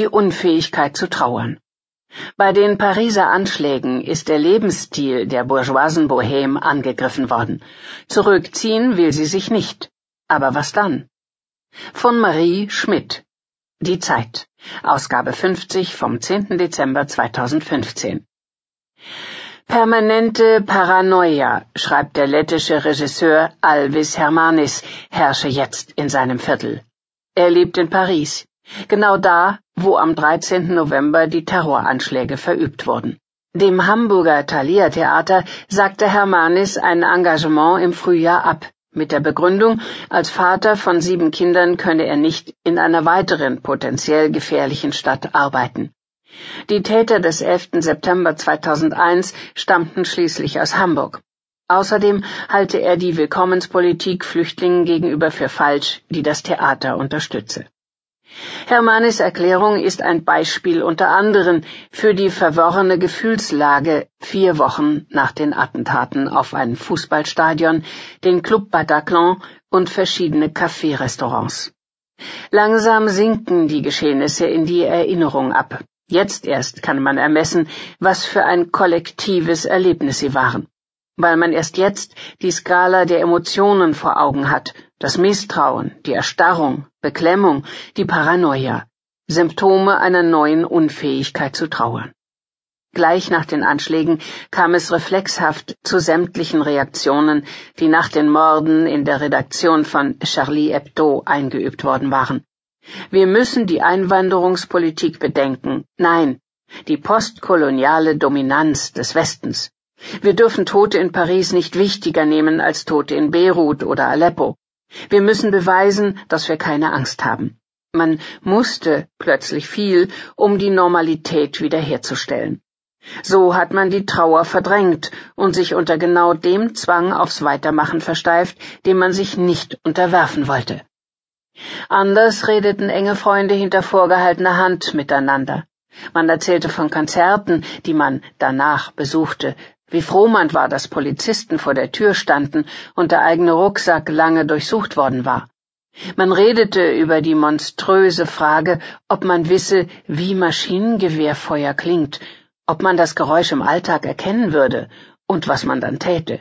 die Unfähigkeit zu trauern. Bei den Pariser Anschlägen ist der Lebensstil der bourgeoisen Bohème angegriffen worden. Zurückziehen will sie sich nicht. Aber was dann? Von Marie Schmidt. Die Zeit. Ausgabe 50 vom 10. Dezember 2015. Permanente Paranoia, schreibt der lettische Regisseur Alvis Hermanis, herrsche jetzt in seinem Viertel. Er lebt in Paris, genau da, wo am 13. November die Terroranschläge verübt wurden. Dem Hamburger Thalia Theater sagte Hermanis ein Engagement im Frühjahr ab, mit der Begründung, als Vater von sieben Kindern könne er nicht in einer weiteren potenziell gefährlichen Stadt arbeiten. Die Täter des 11. September 2001 stammten schließlich aus Hamburg. Außerdem halte er die Willkommenspolitik Flüchtlingen gegenüber für falsch, die das Theater unterstütze. Hermannis Erklärung ist ein Beispiel unter anderen für die verworrene Gefühlslage vier Wochen nach den Attentaten auf ein Fußballstadion, den Club Bataclan und verschiedene Café-Restaurants. Langsam sinken die Geschehnisse in die Erinnerung ab. Jetzt erst kann man ermessen, was für ein kollektives Erlebnis sie waren, weil man erst jetzt die Skala der Emotionen vor Augen hat, das Misstrauen, die Erstarrung, Beklemmung, die Paranoia, Symptome einer neuen Unfähigkeit zu trauern. Gleich nach den Anschlägen kam es reflexhaft zu sämtlichen Reaktionen, die nach den Morden in der Redaktion von Charlie Hebdo eingeübt worden waren. Wir müssen die Einwanderungspolitik bedenken. Nein, die postkoloniale Dominanz des Westens. Wir dürfen Tote in Paris nicht wichtiger nehmen als Tote in Beirut oder Aleppo. Wir müssen beweisen, dass wir keine Angst haben. Man musste plötzlich viel, um die Normalität wiederherzustellen. So hat man die Trauer verdrängt und sich unter genau dem Zwang aufs Weitermachen versteift, dem man sich nicht unterwerfen wollte. Anders redeten enge Freunde hinter vorgehaltener Hand miteinander. Man erzählte von Konzerten, die man danach besuchte, wie froh man war, dass Polizisten vor der Tür standen und der eigene Rucksack lange durchsucht worden war. Man redete über die monströse Frage, ob man wisse, wie Maschinengewehrfeuer klingt, ob man das Geräusch im Alltag erkennen würde und was man dann täte.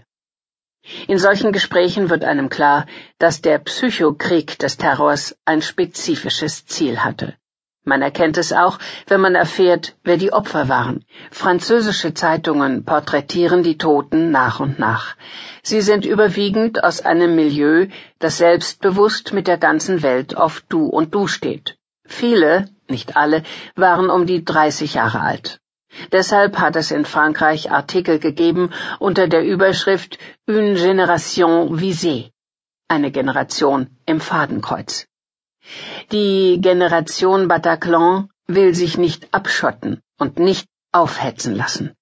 In solchen Gesprächen wird einem klar, dass der Psychokrieg des Terrors ein spezifisches Ziel hatte. Man erkennt es auch, wenn man erfährt, wer die Opfer waren. Französische Zeitungen porträtieren die Toten nach und nach. Sie sind überwiegend aus einem Milieu, das selbstbewusst mit der ganzen Welt auf Du und Du steht. Viele, nicht alle, waren um die 30 Jahre alt. Deshalb hat es in Frankreich Artikel gegeben unter der Überschrift Une Génération visée, eine Generation im Fadenkreuz. Die Generation Bataclan will sich nicht abschotten und nicht aufhetzen lassen.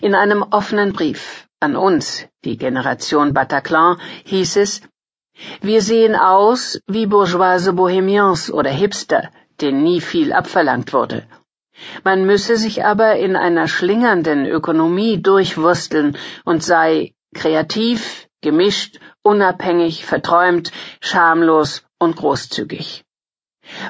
In einem offenen Brief an uns, die Generation Bataclan, hieß es, wir sehen aus wie bourgeoise Bohemians oder Hipster, denen nie viel abverlangt wurde man müsse sich aber in einer schlingernden Ökonomie durchwursteln und sei kreativ, gemischt, unabhängig, verträumt, schamlos und großzügig.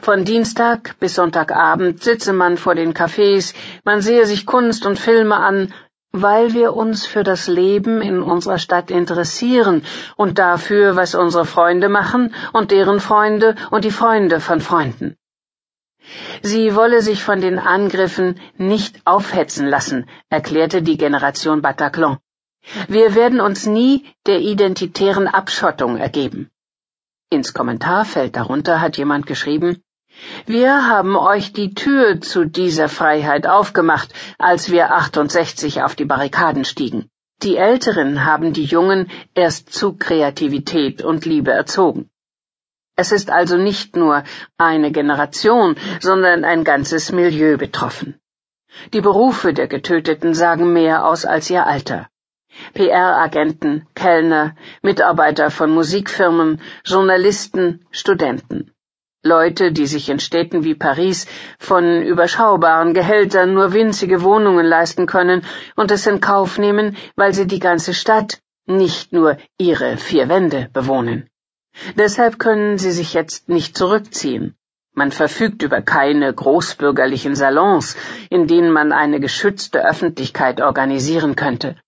Von Dienstag bis Sonntagabend sitze man vor den Cafés, man sehe sich Kunst und Filme an, weil wir uns für das Leben in unserer Stadt interessieren und dafür, was unsere Freunde machen und deren Freunde und die Freunde von Freunden. Sie wolle sich von den Angriffen nicht aufhetzen lassen, erklärte die Generation Bataclan. Wir werden uns nie der identitären Abschottung ergeben. Ins Kommentarfeld darunter hat jemand geschrieben, wir haben euch die Tür zu dieser Freiheit aufgemacht, als wir 68 auf die Barrikaden stiegen. Die Älteren haben die Jungen erst zu Kreativität und Liebe erzogen. Es ist also nicht nur eine Generation, sondern ein ganzes Milieu betroffen. Die Berufe der Getöteten sagen mehr aus als ihr Alter. PR-Agenten, Kellner, Mitarbeiter von Musikfirmen, Journalisten, Studenten. Leute, die sich in Städten wie Paris von überschaubaren Gehältern nur winzige Wohnungen leisten können und es in Kauf nehmen, weil sie die ganze Stadt, nicht nur ihre vier Wände bewohnen. Deshalb können sie sich jetzt nicht zurückziehen. Man verfügt über keine großbürgerlichen Salons, in denen man eine geschützte Öffentlichkeit organisieren könnte.